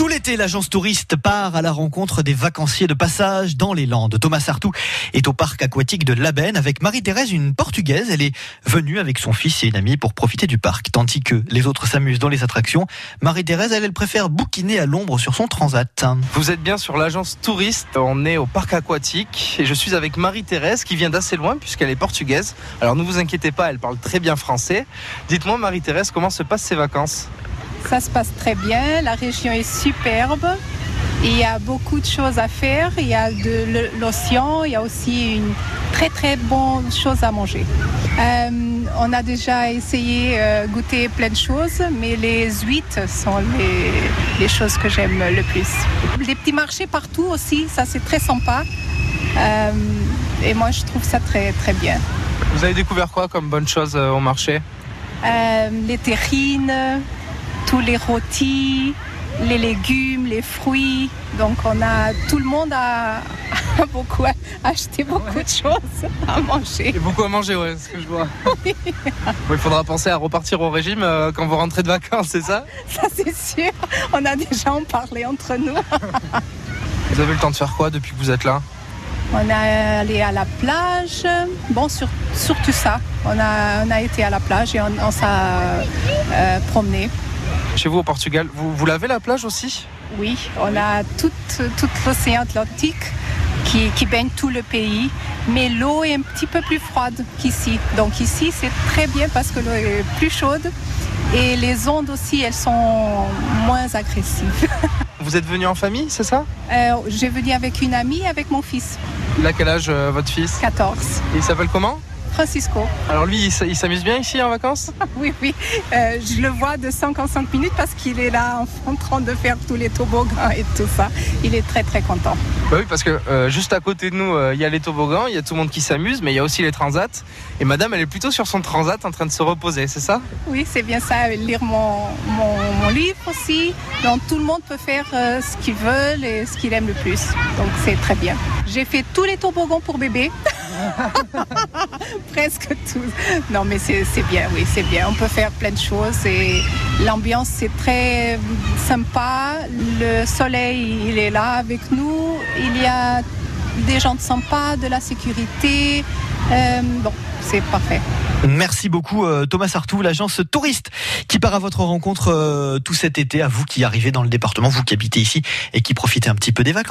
Tout l'été, l'agence touriste part à la rencontre des vacanciers de passage dans les Landes. Thomas Sartou est au parc aquatique de Labenne avec Marie-Thérèse, une portugaise. Elle est venue avec son fils et une amie pour profiter du parc, tandis que les autres s'amusent dans les attractions. Marie-Thérèse, elle, elle préfère bouquiner à l'ombre sur son transat. Vous êtes bien sur l'agence touriste, on est au parc aquatique et je suis avec Marie-Thérèse qui vient d'assez loin puisqu'elle est portugaise. Alors ne vous inquiétez pas, elle parle très bien français. Dites-moi Marie-Thérèse, comment se passent ces vacances? Ça se passe très bien, la région est superbe. Il y a beaucoup de choses à faire. Il y a de l'océan, il y a aussi une très très bonne chose à manger. Euh, on a déjà essayé euh, goûter plein de choses, mais les huîtres sont les, les choses que j'aime le plus. Les petits marchés partout aussi, ça c'est très sympa. Euh, et moi je trouve ça très très bien. Vous avez découvert quoi comme bonne chose euh, au marché? Les terrines, tous les rôtis, les légumes, les fruits. Donc on a tout le monde a, a beaucoup acheté beaucoup de choses à manger. Et beaucoup à manger, ouais, ce que je vois. Bon, il faudra penser à repartir au régime euh, quand vous rentrez de vacances, c'est ça Ça c'est sûr. On a déjà en parlé entre nous. Vous avez le temps de faire quoi depuis que vous êtes là On est allé à la plage. Bon, sur- surtout ça. On a, on a été à la plage et on, on s'est euh, promené. Chez vous au Portugal, vous, vous lavez la plage aussi? Oui, on a tout, tout l'océan Atlantique qui, qui baigne tout le pays, mais l'eau est un petit peu plus froide qu'ici. Donc ici, c'est très bien parce que l'eau est plus chaude et les ondes aussi, elles sont moins agressives. Vous êtes venu en famille, c'est ça? Euh, J'ai venu avec une amie, avec mon fils, Il a quel âge euh, votre fils? 14, Il s'appelle comment? Francisco. Alors lui, il s'amuse bien ici en vacances? Oui, oui, Euh, je le vois de 5 en 5 minutes parce qu'il est là en, train de faire tous les toboggans et tout ça. Il est très très content. Bah oui, parce que euh, juste à côté de nous, euh, il y a les toboggans, il y a tout le monde qui s'amuse, mais il y a aussi les transats. Et madame, elle est plutôt sur son transat en train de se reposer, c'est ça? Oui, c'est bien ça, lire mon, mon, mon livre aussi. Donc tout le monde peut faire ce qu'il veut et ce qu'il aime le plus. Donc c'est très bien. J'ai fait tous les toboggans pour bébé. Presque tous. Non mais c'est bien, oui, c'est bien. On peut faire plein de choses et l'ambiance c'est très sympa. Le soleil, il est là avec nous. Il y a des gens sympas, de la sécurité. Euh, bon, c'est parfait. Merci beaucoup euh, Thomas Sartou, l'agence touriste qui part à votre rencontre euh, tout cet été, à vous qui arrivez dans le département, vous qui habitez ici et qui profitez un petit peu des vacances.